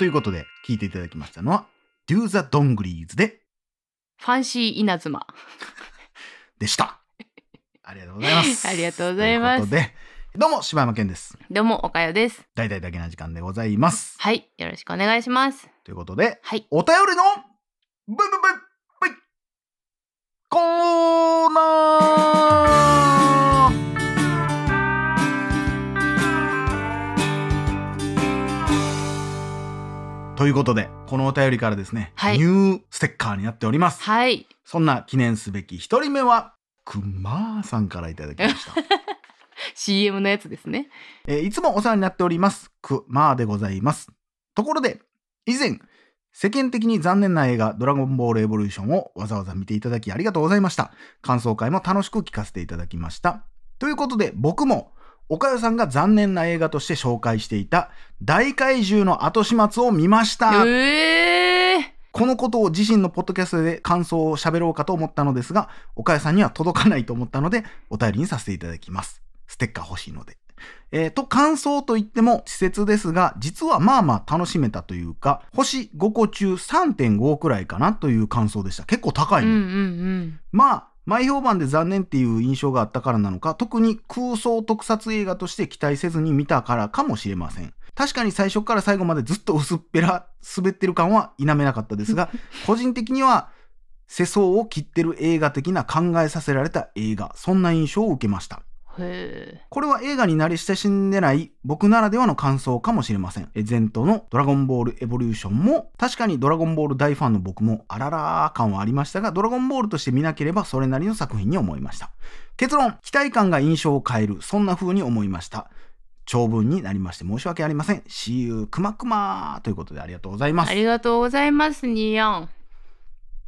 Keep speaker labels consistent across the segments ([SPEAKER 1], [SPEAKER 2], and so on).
[SPEAKER 1] ということで、聞いていただきましたのは、Do the Dongleys で、
[SPEAKER 2] ファンシー稲妻。
[SPEAKER 1] でした。ありがとうございます。
[SPEAKER 2] ありがとうございます
[SPEAKER 1] ということで、どうも、柴山健です。
[SPEAKER 2] どうも、おかよです。
[SPEAKER 1] 大々だけな時間でございます。
[SPEAKER 2] はい。よろしくお願いします。
[SPEAKER 1] ということで、
[SPEAKER 2] はい。
[SPEAKER 1] お便りの、ブイブイブイブイコーナーということで、このお便りからですね、
[SPEAKER 2] はい
[SPEAKER 1] ニューステッカーになっております。
[SPEAKER 2] はい。
[SPEAKER 1] そんな記念すべき一人目は、くまーさんからいただきました。
[SPEAKER 2] CM のやつですね。
[SPEAKER 1] えーいつもお世話になっております。くまーでございます。ところで、以前、世間的に残念な映画、ドラゴンボールエボリューションをわざわざ見ていただきありがとうございました。感想会も楽しく聞かせていただきました。ということで、僕も、岡代さんが残念な映画として紹介していた、大怪獣の後始末を見ました。
[SPEAKER 2] ええ
[SPEAKER 1] このことを自身のポッドキャストで感想を喋ろうかと思ったのですが、岡谷さんには届かないと思ったので、お便りにさせていただきます。ステッカー欲しいので。えーと、感想といっても稚拙ですが、実はまあまあ楽しめたというか、星5個中3.5くらいかなという感想でした。結構高いね。
[SPEAKER 2] うんうんうん。
[SPEAKER 1] まあ、前評判で残念っていう印象があったからなのか、特に空想特撮映画として期待せずに見たからかもしれません。確かに最初から最後までずっと薄っぺら滑ってる感は否めなかったですが、個人的には世相を切ってる映画的な考えさせられた映画、そんな印象を受けました。これは映画に慣れ親しんでない僕ならではの感想かもしれません。え前頭のドラゴンボールエボリューションも確かにドラゴンボール大ファンの僕もあららー感はありましたが、ドラゴンボールとして見なければそれなりの作品に思いました。結論、期待感が印象を変える、そんな風に思いました。長文になりまして申し訳ありません。See you くまくまということでありがとうございます
[SPEAKER 2] あ。りがとうございます、ニーヤン。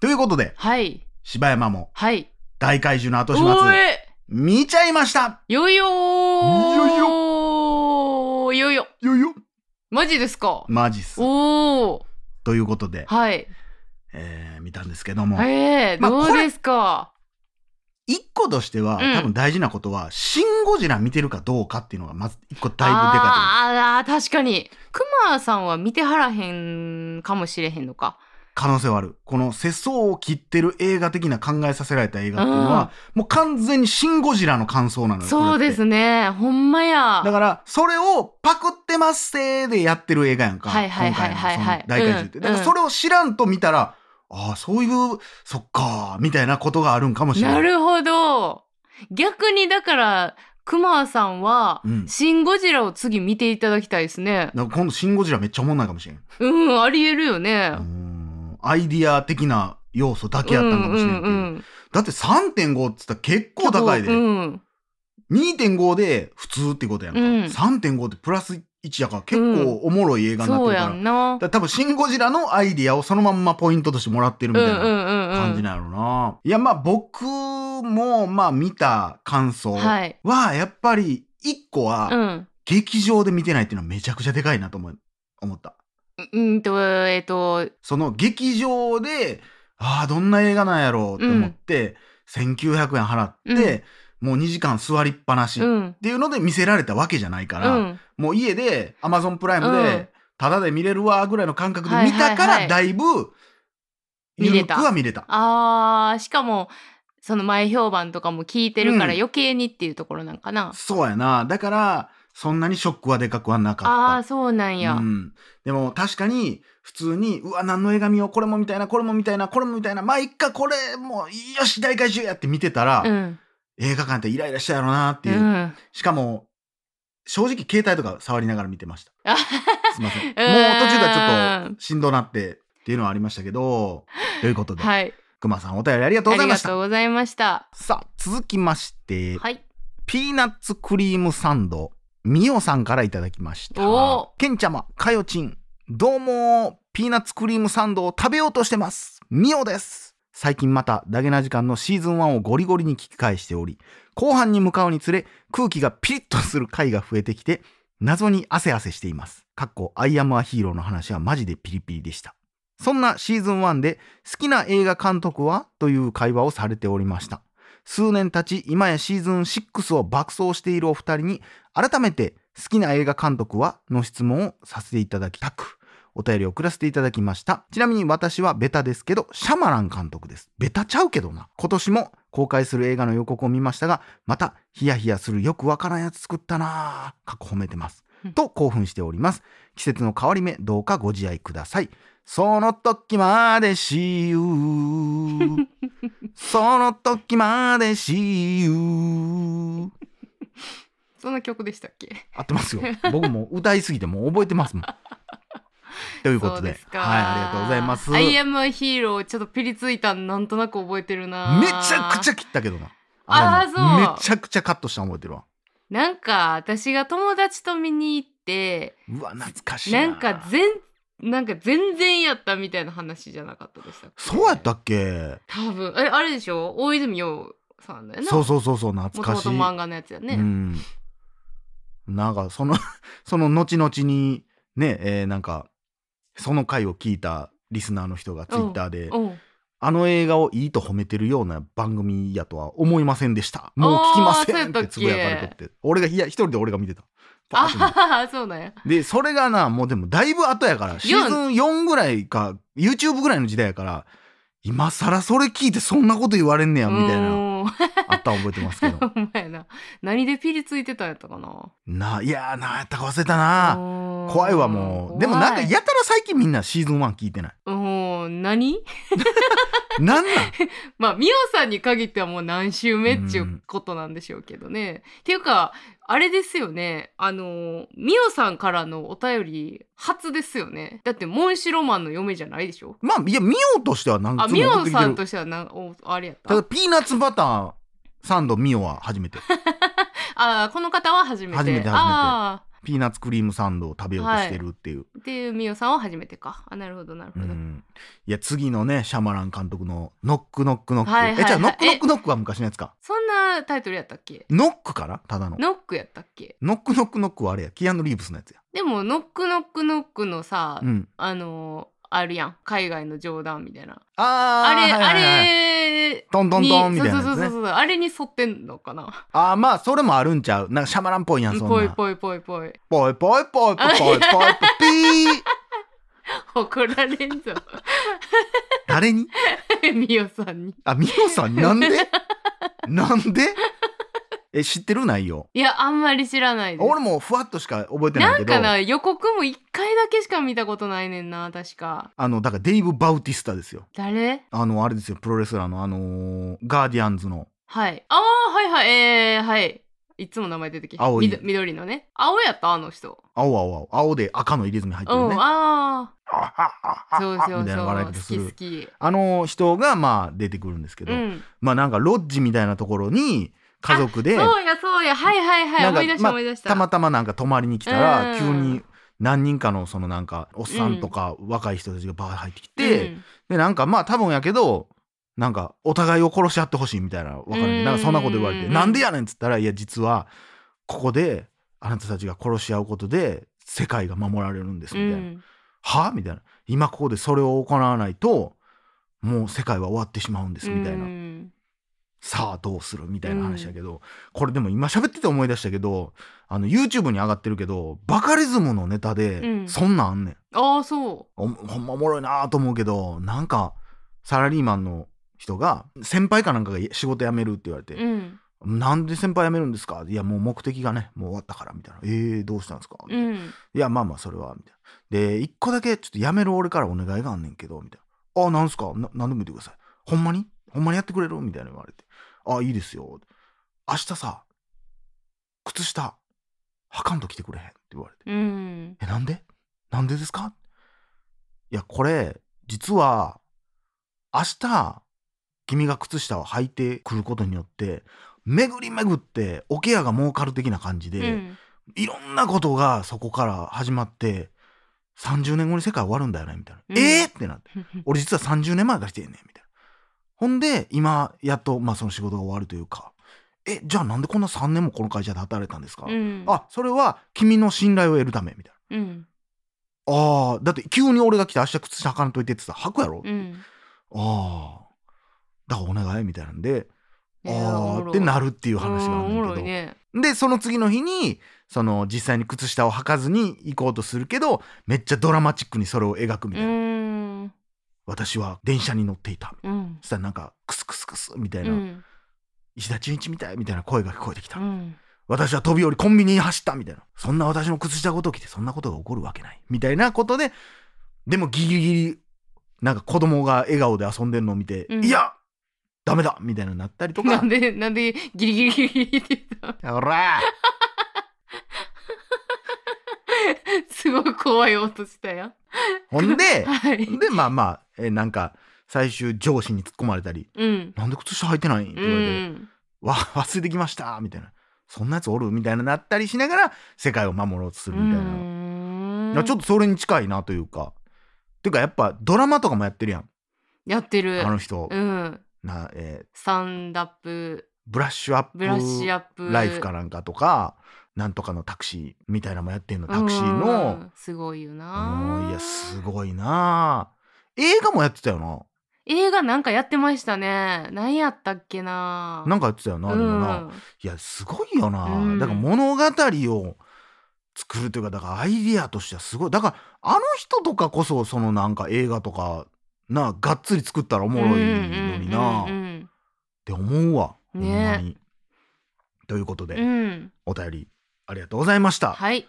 [SPEAKER 1] ということで、
[SPEAKER 2] はい。
[SPEAKER 1] 柴山も
[SPEAKER 2] はい。
[SPEAKER 1] 大怪獣の後始末見ちゃいました。
[SPEAKER 2] よいよー。
[SPEAKER 1] よい
[SPEAKER 2] よ。よいよ。
[SPEAKER 1] よいよ。
[SPEAKER 2] マジですか？
[SPEAKER 1] マジっす。
[SPEAKER 2] おお
[SPEAKER 1] ということで、
[SPEAKER 2] はい。
[SPEAKER 1] えー見たんですけども。
[SPEAKER 2] ええどうですか？
[SPEAKER 1] 一個としては、
[SPEAKER 2] うん。
[SPEAKER 1] 多分大事なことは、シン・ゴジラ見てるかどうかっていうのが、まず一個だいぶでか
[SPEAKER 2] あーあー、確かに。クマさんは見てはらへんかもしれへんのか。
[SPEAKER 1] い可能性はある。この世相を切ってる映画的な考えさせられた映画っていうのは、もう完全にシン・ゴジラの感想なのよ。
[SPEAKER 2] そうです
[SPEAKER 1] ね。
[SPEAKER 2] ね。ほんまや。
[SPEAKER 1] だから、それをパクってますせーでやってる映画やんか。
[SPEAKER 2] はいはいはいはいはい
[SPEAKER 1] 大怪獣って。
[SPEAKER 2] うん
[SPEAKER 1] だからそれを知らんと見たら、ああ、そういう、そっかー、みたいなことがあるんかもしれない。
[SPEAKER 2] なるほど。逆にだから、クマさんは、
[SPEAKER 1] うん
[SPEAKER 2] シン・ゴジラを次見ていただきたいですね。
[SPEAKER 1] だから今度シン・ゴジラめっちゃおもんないかもしれん。
[SPEAKER 2] うん、ありえるよね
[SPEAKER 1] う。んアイディア的な要素だけやったんかもしれんけど。
[SPEAKER 2] うんうんうん
[SPEAKER 1] だって3.5って言ったら結構高いで。
[SPEAKER 2] うん。
[SPEAKER 1] 2.5で普通ってことやんか。
[SPEAKER 2] うん
[SPEAKER 1] 3.5ってプラス1やから結構おもろい映画になってるから。
[SPEAKER 2] やん
[SPEAKER 1] 多分シン・ゴジラのアイディアをそのまんまポイントとしてもらってるみたいな
[SPEAKER 2] うんうんうん
[SPEAKER 1] 感じなんやろな。いやまあ僕もまあ見た感想
[SPEAKER 2] は
[SPEAKER 1] やっぱり1個
[SPEAKER 2] う
[SPEAKER 1] は
[SPEAKER 2] ん。
[SPEAKER 1] 劇場で見てないっていうのはめちゃくちゃでかいなと思った。
[SPEAKER 2] うんと、えっと、
[SPEAKER 1] その劇場で、ああ、どんな映画なんやろうって思って、1900円払って、もう2時間座りっぱなしっ
[SPEAKER 2] うん。
[SPEAKER 1] ていうので見せられたわけじゃないから、
[SPEAKER 2] うん。
[SPEAKER 1] もう家で Amazon プライム
[SPEAKER 2] うん
[SPEAKER 1] で、タダで見れるわぐらいの感覚で見たから、だいぶ、ゆるくは見れた。
[SPEAKER 2] あー、しかも、その前評判とかも聞いてるから
[SPEAKER 1] うん
[SPEAKER 2] 余計にっていうところなんかな。
[SPEAKER 1] そうやな。だから、そんなにショックはでかくはなかった。
[SPEAKER 2] あー、そうなんや。
[SPEAKER 1] うん、でも確かに普通にうわ何の映画見ようこれもみたいなこれもみたいなこれもみたいなまあいっかこれもうよし大怪獣やって見てたら、
[SPEAKER 2] うん。
[SPEAKER 1] 映画館ってイライラしたやろなっていう、
[SPEAKER 2] うん。
[SPEAKER 1] しかも正直携帯とか触りながら見てました
[SPEAKER 2] あ
[SPEAKER 1] すいませんもう途
[SPEAKER 2] ん
[SPEAKER 1] 中からちょっとしんどなってっていうのはありましたけどということで、
[SPEAKER 2] はい。
[SPEAKER 1] くまさんお便りありがとう
[SPEAKER 2] ありが
[SPEAKER 1] ございました
[SPEAKER 2] とうございました。
[SPEAKER 1] さあ続きまして、
[SPEAKER 2] はい。
[SPEAKER 1] ピーナッツクリームサンドみおさんからいただきました。
[SPEAKER 2] お。
[SPEAKER 1] けんちゃまかよちん。どうもピーナッツクリームサンドを食べようとしてます。みおです。最近またダゲな時間のシーズン1をゴリゴリに聞き返しており後半に向かうにつれ空気がピリッとする回が増えてきて謎に汗汗しています。かっこアイアムアヒーローの話はマジでピリピリでした。そんなシーズン1で好きな映画監督は？という会話をされておりました数年経ち今やシーズン6を爆走しているお二人に改めて好きな映画監督はの質問をさせていただきたくお便りを送らせていただきました。ちなみに私はベタですけど、シャマラン監督です。ベタちゃうけどな。今年も公開する映画の予告を見ましたが、またヒヤヒヤするよくわからんやつ作ったなぁ。過去褒めてます。と興奮しております。季節の変わり目、どうかご自愛ください。その時までしゆう。その時までしゆう。
[SPEAKER 2] そんな曲でしたっけ？
[SPEAKER 1] 合ってますよ。僕も歌いすぎてもう覚えてますもん。ということで、はい、ありがとうございます。
[SPEAKER 2] アイアムヒーローちょっとピリついたんなんとなく覚えてるな
[SPEAKER 1] めちゃくちゃ切ったけどな。
[SPEAKER 2] あー
[SPEAKER 1] れも
[SPEAKER 2] そう
[SPEAKER 1] めちゃくちゃカットしたの覚えてるわ。
[SPEAKER 2] なんか私が友達と見に行って
[SPEAKER 1] うわ、懐かしいな。
[SPEAKER 2] なんか全なんか全然やったみたいな話じゃなかったでしたっけ？
[SPEAKER 1] そうやったっけ？
[SPEAKER 2] 多分えあれでしょ？大泉洋さんだよな
[SPEAKER 1] そうそうそうそう、懐かしい。
[SPEAKER 2] もと漫画のやつやね、
[SPEAKER 1] うん。なんか、その、その後々に、ね、えーなんか、その回を聞いたリスナーの人がツイッターで、
[SPEAKER 2] うん
[SPEAKER 1] あの映画をいいと褒めてるような番組やとは思いませんでした。もう聞きませんってつぶやかれとって。俺が、いや、一人で俺が見てた。
[SPEAKER 2] あそうなんや。
[SPEAKER 1] で、それがな、もうでもだいぶ後やから、シーズン4ぐらいか、YouTube ぐらいの時代やから、今更それ聞いてそんなこと言われんねや、みたいな、
[SPEAKER 2] うん
[SPEAKER 1] あったん覚えてますけど。
[SPEAKER 2] ほんまやな何でピリついてたんやったかな？
[SPEAKER 1] な、いやー、なんやったか忘れたな。
[SPEAKER 2] 怖
[SPEAKER 1] 怖いわ、もう。でもなんか、やたら最近みんなシーズン1聞いてない。
[SPEAKER 2] うん何？
[SPEAKER 1] なんなん？
[SPEAKER 2] まあミオさんに限ってはもう何週目っちゅうことなんでしょうけどね。っていうかあれですよねあのミオさんからのお便り初ですよね。だってモンシロマンの嫁じゃないでしょ？
[SPEAKER 1] まあ、いや、ミオとしてはなんか
[SPEAKER 2] あミオさん
[SPEAKER 1] と
[SPEAKER 2] としてはなおあれやった？
[SPEAKER 1] ただ、ピーナッツバターサンドミオは初めて。
[SPEAKER 2] あこの方は初めて。
[SPEAKER 1] 初めて初めて。
[SPEAKER 2] あ
[SPEAKER 1] ピーナッツクリームサンドを食べようとしてるっていう。
[SPEAKER 2] ーってい。うミオさんは初めてか。あなるほどなるほど、
[SPEAKER 1] うん、いや次のねシャマラン監督の「ノックノックノック」
[SPEAKER 2] はいはいはい。
[SPEAKER 1] えじゃあノックノックノックは昔のやつか。
[SPEAKER 2] そんなタイトルやったっけ？
[SPEAKER 1] ノックかな？ただの。
[SPEAKER 2] ノックやったっけ？
[SPEAKER 1] ノックノックノックはあれや。キアヌ・リーブスのやつや。
[SPEAKER 2] でもノックノックノックのさ、
[SPEAKER 1] うん。
[SPEAKER 2] あのあるやん。海外の冗談みたいな。
[SPEAKER 1] あー
[SPEAKER 2] あれ、
[SPEAKER 1] はいはいはい。
[SPEAKER 2] あれ
[SPEAKER 1] トントントンみたいなね。
[SPEAKER 2] そうそうそうあれに沿ってんのかな。
[SPEAKER 1] あーまあそれもあるんちゃう。なんかシャマランっぽいやんそんな。
[SPEAKER 2] ぽいぽいぽいぽい。
[SPEAKER 1] ぽいぽいぽいぽいぽいぽいぽい。ピ ー
[SPEAKER 2] 怒られんぞ。
[SPEAKER 1] 誰に？
[SPEAKER 2] みおさんに。
[SPEAKER 1] あミオさんなんで？なんで？え知ってる内容？
[SPEAKER 2] いやあんまり知らないです。
[SPEAKER 1] 俺もふわっとしか覚えてないけど。
[SPEAKER 2] なんかな予告も一回だけしか見たことないねんな確か。
[SPEAKER 1] あのだからデイブ・バウティスタですよ。
[SPEAKER 2] 誰？
[SPEAKER 1] あのあれですよプロレスラーのあのーガーディアンズの。
[SPEAKER 2] はい。ああはいはい。えー、はい。いつも名前出てきて
[SPEAKER 1] 青い。
[SPEAKER 2] みど緑のね。青やった？あの人。
[SPEAKER 1] 青青青。青で赤の入れ墨入って
[SPEAKER 2] うん、
[SPEAKER 1] るね。
[SPEAKER 2] ああ
[SPEAKER 1] あ
[SPEAKER 2] そうそう
[SPEAKER 1] みたいな
[SPEAKER 2] そう好
[SPEAKER 1] 笑い方する。
[SPEAKER 2] き好き。
[SPEAKER 1] あの人がまあ出てくるんですけど、
[SPEAKER 2] うん。
[SPEAKER 1] まあなんかロッジみたいなところに家族で。
[SPEAKER 2] そうやそうや。はいはいはい。思い出した
[SPEAKER 1] まあ
[SPEAKER 2] 思い出した、
[SPEAKER 1] たまたまなんか泊まりに来た
[SPEAKER 2] うん。
[SPEAKER 1] ら急に何人かのそのなんかおっさんとか若い人たちがバーッ入ってきて、
[SPEAKER 2] うん。
[SPEAKER 1] でなんかまあ多分やけどなんかお互いを殺し合ってほしいみたいなわかる？
[SPEAKER 2] うん。
[SPEAKER 1] なんかそんなこと言われて「
[SPEAKER 2] うん。
[SPEAKER 1] なんでやねん」っつったら「いや実はここであなたたちが殺し合うことで世界が守られるんです」みたいな。
[SPEAKER 2] うん。
[SPEAKER 1] は？みたいな。今ここでそれを行わないともう世界は終わってしまうんですみたいな、
[SPEAKER 2] うん
[SPEAKER 1] さあどうする？みたいな話だけど、これでも今喋ってて思い出したけどあの YouTube に上がってるけどバカリズムのネタ
[SPEAKER 2] う
[SPEAKER 1] で
[SPEAKER 2] ん。
[SPEAKER 1] そんなんあんねん、
[SPEAKER 2] ああそ
[SPEAKER 1] おほんまおもろいなと思うけどなんかサラリーマンの人が先輩かなんかが仕事辞めるって言われて
[SPEAKER 2] う、うん。
[SPEAKER 1] なんで先輩辞めるんですか？いやもう目的がねもう終わったからみたいな。えー、どうしたんですか、
[SPEAKER 2] うん。
[SPEAKER 1] いや、まあまあ、それは、みたいな。で、一個だけ、ちょっとやめる俺からお願いがあんねんけど、みたいな。あ、なんすか？な、なんでも言ってください。ほんまに？ほんまにやってくれる？みたいな言われて。あ、いいですよ。明日さ、靴下、はかんと来てくれへんって言われて。
[SPEAKER 2] うん
[SPEAKER 1] え、なんで？なんでですかいや、これ、実は、明日、君が靴下を履いてくることによって、巡り巡って、おケアが儲かる的な感じで、
[SPEAKER 2] うん
[SPEAKER 1] いろんなことがそこから始まって、30年後に世界終わるんだよね、みたいな。
[SPEAKER 2] うん
[SPEAKER 1] えーってなって。俺実は30年前から来てんねん、みたいな。ほんで、今、やっと、まあその仕事が終わるというか、え、じゃあなんでこんな3年もこの会社で働いたんですか、
[SPEAKER 2] うん。
[SPEAKER 1] あ、それは君の信頼を得るため、みたい
[SPEAKER 2] うん。
[SPEAKER 1] な。ああ、だって急に俺が来て明日靴下履かんといてって言ったら履くやろ、
[SPEAKER 2] うん。
[SPEAKER 1] ああ。だからお願いみたいなんで、ああってなるっていう話があるんだけど。
[SPEAKER 2] ね。
[SPEAKER 1] で、その次の日に、その実際に靴下を履かずに行こうとするけどめっちゃドラマチックにそれを描くみ
[SPEAKER 2] う
[SPEAKER 1] たいな、
[SPEAKER 2] ん
[SPEAKER 1] 私は電車に乗っていた。
[SPEAKER 2] うん。
[SPEAKER 1] そしたらなんかクスクスクスみたいな、
[SPEAKER 2] うん。
[SPEAKER 1] 石田純一みたいみたいな声が聞こえてきた、
[SPEAKER 2] うん。
[SPEAKER 1] 私は飛び降りコンビニに走ったみたいな。そんな私の靴下ごときてそんなことが起こるわけない。みたいなことででもギリギリなんか子供が笑顔で遊んでるのを見て、
[SPEAKER 2] うん。
[SPEAKER 1] いやダメだみたいなになったりとか。
[SPEAKER 2] なんでなんでギリギリギリギリって言った
[SPEAKER 1] ほら
[SPEAKER 2] すごい怖い音したやん
[SPEAKER 1] ほんで
[SPEAKER 2] はい。
[SPEAKER 1] でまあまあえなんか最終上司に突っ込まれたり
[SPEAKER 2] うん「
[SPEAKER 1] なんで靴下履いてない?」って
[SPEAKER 2] う
[SPEAKER 1] 言われて
[SPEAKER 2] ん「
[SPEAKER 1] わ忘れてきました」みたいな「そんなやつおる?」みたいななったりしながら世界を守ろうとするみたいな、ちょっとそれに近いなというか。ていうかやっぱドラマとかもやってるやん。
[SPEAKER 2] やってる。
[SPEAKER 1] あの人、
[SPEAKER 2] うん。
[SPEAKER 1] なえー。
[SPEAKER 2] サンダップ
[SPEAKER 1] ブラッシュアップ
[SPEAKER 2] ブラッシュアップ。
[SPEAKER 1] ライフかなんかとかなんとかのタクシーみたいなのもやってんの。タクシー
[SPEAKER 2] う
[SPEAKER 1] の。
[SPEAKER 2] んすごいよ
[SPEAKER 1] う
[SPEAKER 2] なん。
[SPEAKER 1] いやすごいな。映画もやってたよな。
[SPEAKER 2] 映画なんかやってましたね。何やったっけな。
[SPEAKER 1] なんかやってたよな、でもな。
[SPEAKER 2] うん。
[SPEAKER 1] いやすごいよな、
[SPEAKER 2] うん。
[SPEAKER 1] だから物語を作るというかだからアイディアとしてはすごい。だからあの人とかこそそのなんか映画とかながっつり作ったらおもろいのにな、って思うわ、
[SPEAKER 2] ね。
[SPEAKER 1] ほんまに。ということで、お便りありがとうございました。
[SPEAKER 2] はい。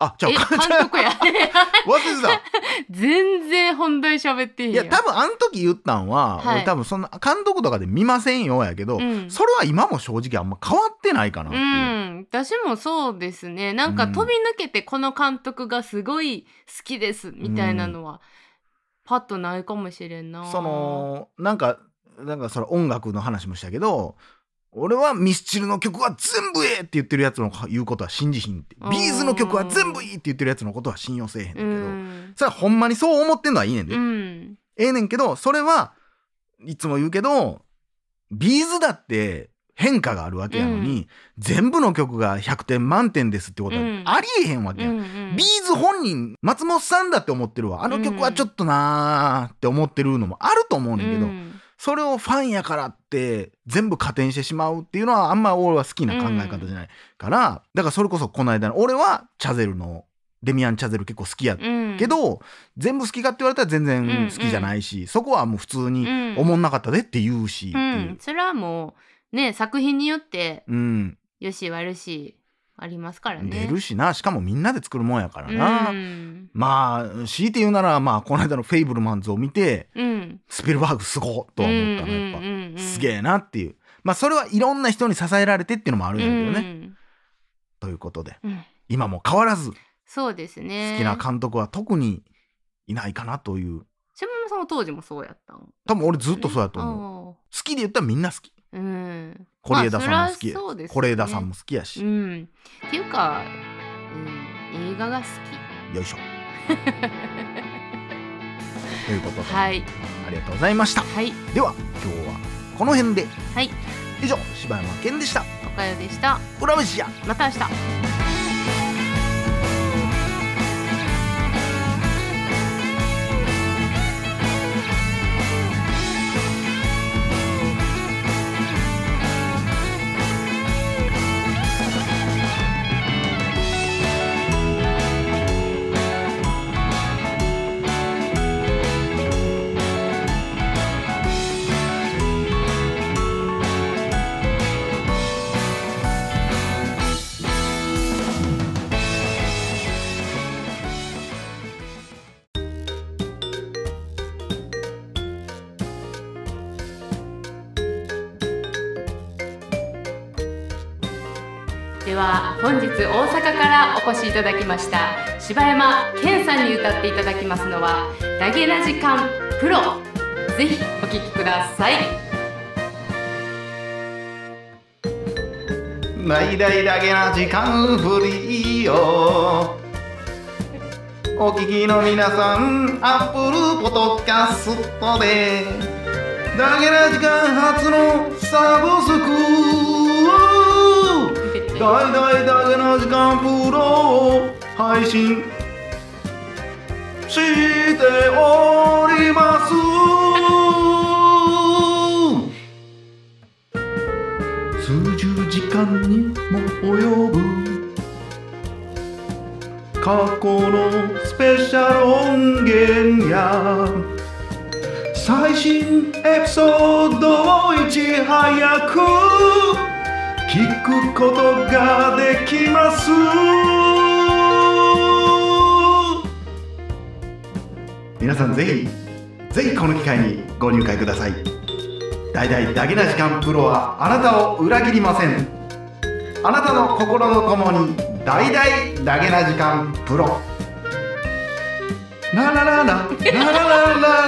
[SPEAKER 1] あじゃあ
[SPEAKER 2] え 監督や。
[SPEAKER 1] 忘れてた。
[SPEAKER 2] 全然本題喋ってへんやん。
[SPEAKER 1] いや多分あの時言ったんは、
[SPEAKER 2] はい。
[SPEAKER 1] 俺多分そんな監督とかで見ませんよやけど、
[SPEAKER 2] うん。
[SPEAKER 1] それは今も正直あんま変わってないかなって
[SPEAKER 2] う
[SPEAKER 1] いう。
[SPEAKER 2] ん、私もそうですね。なんか
[SPEAKER 1] うん。
[SPEAKER 2] 飛び抜けてこの監督がすごい好きですみたいなのは、パッとないかもしれんな。
[SPEAKER 1] そのなんかなんかそれ音楽の話もしたけど俺はミスチルの曲は全部ええって言ってるやつの言うことは信じひんって。
[SPEAKER 2] うん。
[SPEAKER 1] B'z の曲は全部いいって言ってるやつのことは信用せえへんけど、う
[SPEAKER 2] ん、
[SPEAKER 1] それはほんまにそう思ってんのはいいねんで、
[SPEAKER 2] うん、
[SPEAKER 1] ええねんけどそれはいつも言うけど B'z だって変化があるわけやのに、全部の曲が100点満点ですってことは
[SPEAKER 2] うん。
[SPEAKER 1] ありえへんわけやん、
[SPEAKER 2] うんうん。
[SPEAKER 1] B'z 本人松本さんだって思ってるわ。あの曲はちょっとなーって思ってるのもあると思うねんけど、
[SPEAKER 2] うん
[SPEAKER 1] それをファンやからって全部加点してしまうっていうのはあんま俺は好きな考え方じゃないから、だからそれこそこの間の俺はチャゼルのデミアン・チャゼル結構好きや
[SPEAKER 2] うん
[SPEAKER 1] けど、全部好きかって言われたら全然好きじゃないし、そこはもう普通に
[SPEAKER 2] うん。
[SPEAKER 1] 思んなかったでって言うし
[SPEAKER 2] う、
[SPEAKER 1] いう。ん。
[SPEAKER 2] それはもうね作品によって
[SPEAKER 1] うん。
[SPEAKER 2] よし悪しありますからね。
[SPEAKER 1] 出るしな。しかもみんなで作るもんやからな、
[SPEAKER 2] うん、
[SPEAKER 1] まあ強いて言うならまあこの間の「フェイブルマンズ」を見て
[SPEAKER 2] うん、
[SPEAKER 1] スピルバーグすごっとは思ったの。やっぱ、
[SPEAKER 2] うんうんうんうん。
[SPEAKER 1] すげえなっていう。まあそれはいろんな人に支えられてっていうのもあるんやけどね、ということで。
[SPEAKER 2] うん。うん
[SPEAKER 1] 今も変わらず好
[SPEAKER 2] そうですね。
[SPEAKER 1] きな監督は特にいないかなという。
[SPEAKER 2] 島村さんは当時もそうやったん？
[SPEAKER 1] 多分俺ずっとそうやと思う、
[SPEAKER 2] 思
[SPEAKER 1] 好きで言ったらみんな好き。
[SPEAKER 2] う。うん。
[SPEAKER 1] 是枝さんも好き是枝さんも好きやし、
[SPEAKER 2] うん。っていうか、うん、映画が好き。
[SPEAKER 1] よいしょ ということで、
[SPEAKER 2] はい。
[SPEAKER 1] ありがとうございました。
[SPEAKER 2] はい。
[SPEAKER 1] では今日はこの辺で。
[SPEAKER 2] はい。
[SPEAKER 1] 以上柴山健でした。
[SPEAKER 2] おかよでした。
[SPEAKER 1] 裏飯や。
[SPEAKER 2] また明日。は本日大阪からお越しいただきました柴山健さんに歌っていただきますのは「ダゲな時間プロ」ぜひお聴きください。
[SPEAKER 1] ないだいだけな時間フリーよ。お聞きの皆さんアップルポトキャストでだけな時間初のサブスク。大大だけの時間プロを配信しております数十時間にも及ぶ過去のスペシャル音源や最新エピソードをいち早く聞くことができます。皆さんぜひぜひこの機会にご入会ください。大々だけな時間プロはあなたを裏切りません。あなたの心のともに大々だけな時間プロ。ララララララララ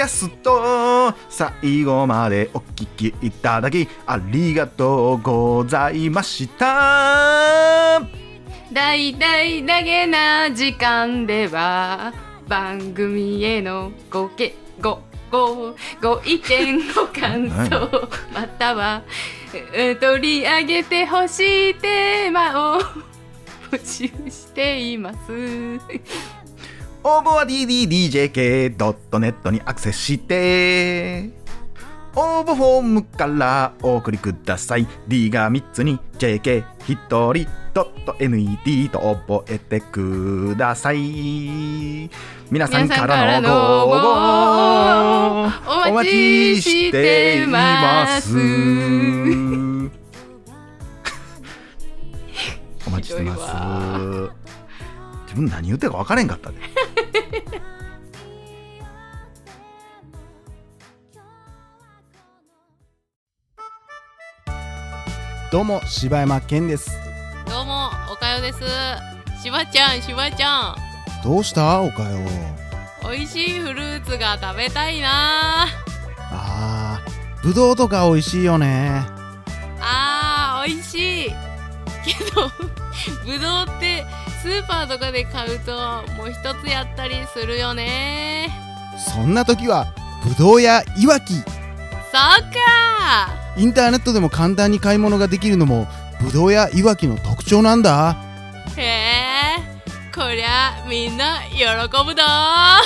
[SPEAKER 1] キャスト最後までお聞きいただきありがとうございました。
[SPEAKER 2] 大々だけな時間では番組へのごけごごご意見ご感想 またはえ取り上げてほしいテーマを募集しています
[SPEAKER 1] 応募は ddDJK.net にアクセスして応募フォームからお送りください。D が3つに JK1 人 .net と覚えてください。皆さんからのご応募お待ちしています。お待ちしてます。自分何言ってるか分からへんかったでどうも柴山健です。
[SPEAKER 2] どうもおかよです。しばちゃんしばちゃん。
[SPEAKER 1] どうした？おかよ。
[SPEAKER 2] 美味しいフルーツが食べたいな。
[SPEAKER 1] あーぶどうとか美味しいよね。
[SPEAKER 2] あー美味しい。けど ぶどうってスーパーとかで買うともう一つやったりするよね。
[SPEAKER 3] そんな時はぶどうやいわき。
[SPEAKER 2] そっか
[SPEAKER 3] インターネットでも簡単に買い物ができるのもぶどうやいわきの特徴なんだ。
[SPEAKER 2] へえこりゃみんな喜ぶだ